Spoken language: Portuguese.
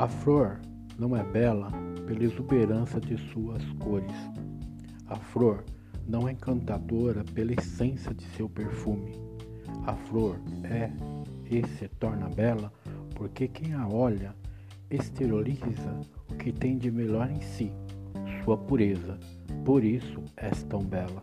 A flor não é bela pela exuberância de suas cores. A flor não é encantadora pela essência de seu perfume. A flor é e se torna bela porque quem a olha exterioriza o que tem de melhor em si, sua pureza. Por isso és tão bela.